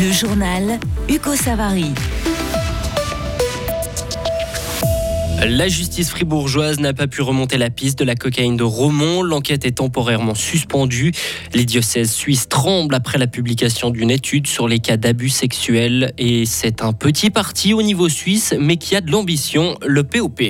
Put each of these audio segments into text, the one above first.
Le journal Hugo Savary. La justice fribourgeoise n'a pas pu remonter la piste de la cocaïne de Romont. L'enquête est temporairement suspendue. Les diocèses suisses tremblent après la publication d'une étude sur les cas d'abus sexuels. Et c'est un petit parti au niveau suisse, mais qui a de l'ambition, le POP.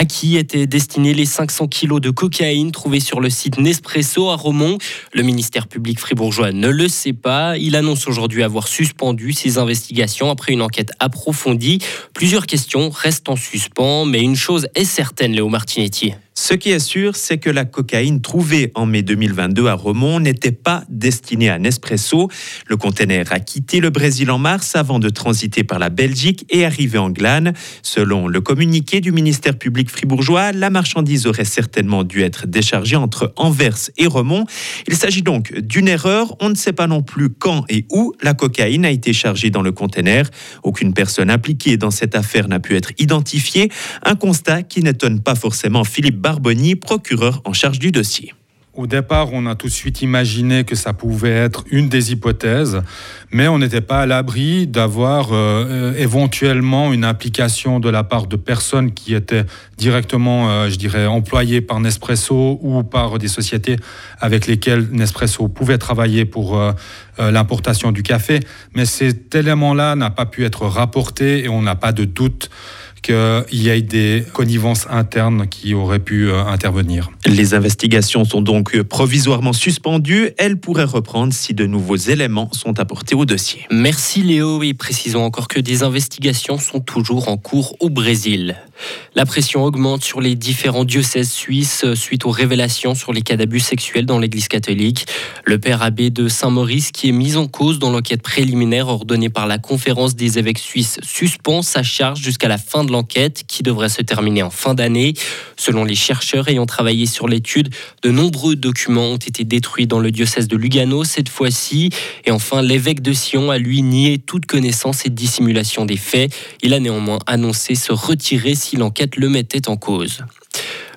À qui étaient destinés les 500 kilos de cocaïne trouvés sur le site Nespresso à Romont Le ministère public fribourgeois ne le sait pas. Il annonce aujourd'hui avoir suspendu ses investigations après une enquête approfondie. Plusieurs questions restent en suspens, mais une chose est certaine, Léo Martinetti. Ce qui est sûr, c'est que la cocaïne trouvée en mai 2022 à Romont n'était pas destinée à Nespresso. Le conteneur a quitté le Brésil en mars avant de transiter par la Belgique et arriver en Glane. Selon le communiqué du ministère public fribourgeois, la marchandise aurait certainement dû être déchargée entre Anvers et Romont. Il s'agit donc d'une erreur. On ne sait pas non plus quand et où la cocaïne a été chargée dans le conteneur. Aucune personne impliquée dans cette affaire n'a pu être identifiée. Un constat qui n'étonne pas forcément Philippe Barboni, procureur en charge du dossier. Au départ, on a tout de suite imaginé que ça pouvait être une des hypothèses, mais on n'était pas à l'abri d'avoir euh, éventuellement une implication de la part de personnes qui étaient directement, euh, je dirais, employées par Nespresso ou par des sociétés avec lesquelles Nespresso pouvait travailler pour euh, l'importation du café. Mais cet élément-là n'a pas pu être rapporté et on n'a pas de doute qu'il y ait des connivences internes qui auraient pu euh, intervenir. Les investigations sont donc provisoirement suspendues. Elles pourraient reprendre si de nouveaux éléments sont apportés au dossier. Merci Léo et précisons encore que des investigations sont toujours en cours au Brésil. La pression augmente sur les différents diocèses suisses suite aux révélations sur les cas d'abus sexuels dans l'Église catholique. Le père abbé de Saint-Maurice, qui est mis en cause dans l'enquête préliminaire ordonnée par la conférence des évêques suisses, suspend sa charge jusqu'à la fin de l'enquête qui devrait se terminer en fin d'année. Selon les chercheurs ayant travaillé sur l'étude, de nombreux documents ont été détruits dans le diocèse de Lugano cette fois-ci. Et enfin, l'évêque de Sion a lui nié toute connaissance et dissimulation des faits. Il a néanmoins annoncé se retirer si l'enquête le mettait en cause.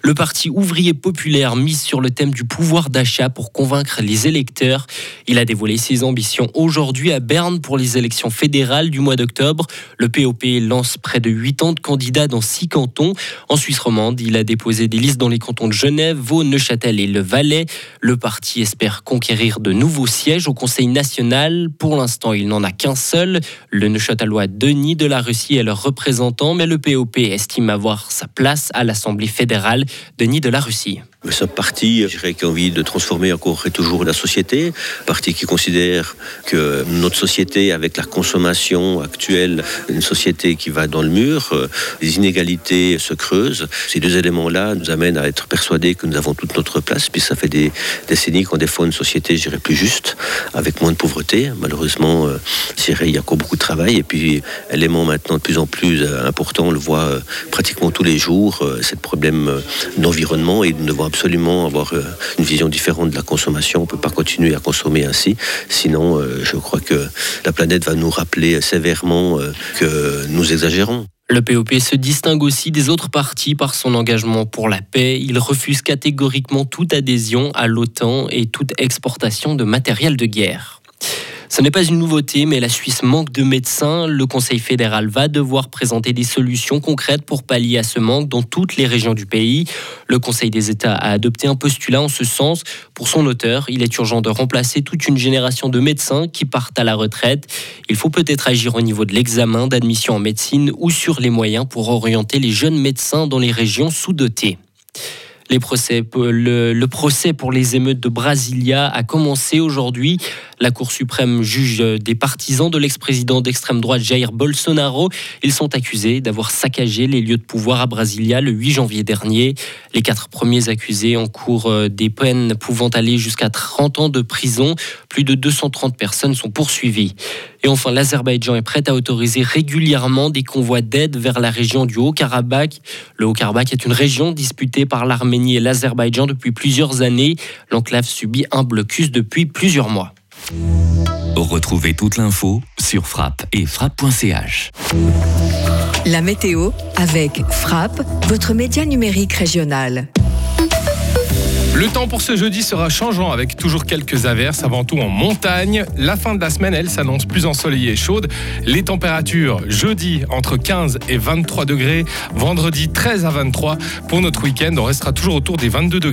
Le parti ouvrier populaire mise sur le thème du pouvoir d'achat pour convaincre les électeurs. Il a dévoilé ses ambitions aujourd'hui à Berne pour les élections fédérales du mois d'octobre. Le POP lance près de 80 candidats dans 6 cantons. En Suisse romande, il a déposé des listes dans les cantons de Genève, Vaud, Neuchâtel et Le Valais. Le parti espère conquérir de nouveaux sièges au Conseil national. Pour l'instant, il n'en a qu'un seul. Le Neuchâtelois Denis de la Russie est leur représentant, mais le POP estime avoir sa place à l'Assemblée fédérale. Denis de la Russie. Ce parti, je dirais, qui a envie de transformer encore et toujours la société. Parti qui considère que notre société, avec la consommation actuelle, une société qui va dans le mur, euh, les inégalités se creusent. Ces deux éléments-là nous amènent à être persuadés que nous avons toute notre place. Puis ça fait des décennies qu'on défend une société, je dirais, plus juste, avec moins de pauvreté. Malheureusement, euh, je dirais, il y a encore beaucoup de travail. Et puis, élément maintenant de plus en plus euh, important, on le voit pratiquement tous les jours, c'est le problème d'environnement et nous devons absolument avoir euh, une vision différente de la consommation. On ne peut pas continuer à consommer ainsi. Sinon, euh, je crois que la planète va nous rappeler sévèrement euh, que nous exagérons. Le POP se distingue aussi des autres partis par son engagement pour la paix. Il refuse catégoriquement toute adhésion à l'OTAN et toute exportation de matériel de guerre. Ce n'est pas une nouveauté, mais la Suisse manque de médecins. Le Conseil fédéral va devoir présenter des solutions concrètes pour pallier à ce manque dans toutes les régions du pays. Le Conseil des États a adopté un postulat en ce sens. Pour son auteur, il est urgent de remplacer toute une génération de médecins qui partent à la retraite. Il faut peut-être agir au niveau de l'examen d'admission en médecine ou sur les moyens pour orienter les jeunes médecins dans les régions sous-dotées. Les procès, le, le, procès pour les émeutes de Brasilia a commencé aujourd'hui. La Cour suprême juge des partisans de l'ex-président d'extrême droite Jair Bolsonaro. Ils sont accusés d'avoir saccagé les lieux de pouvoir à Brasilia le 8 janvier dernier. Les quatre premiers accusés encourent euh, des peines pouvant aller jusqu'à 30 ans de prison. Plus de 230 personnes sont poursuivies. Et enfin, l'Azerbaïdjan est prêt à autoriser régulièrement des convois d'aide vers la région du Haut-Karabakh. Le Haut-Karabakh est une région disputée par l'Arménie et l'Azerbaïdjan depuis plusieurs années. L'enclave subit un blocus depuis plusieurs mois. Retrouvez toute l'info sur frappe et frappe.ch. La météo avec Frappe, votre média numérique régional. Le temps pour ce jeudi sera changeant avec toujours quelques averses, avant tout en montagne. La fin de la semaine, elle s'annonce plus ensoleillée et chaude. Les températures jeudi entre 15 et 23 degrés, vendredi 13 à 23. Pour notre week-end, on restera toujours autour des 22 degrés.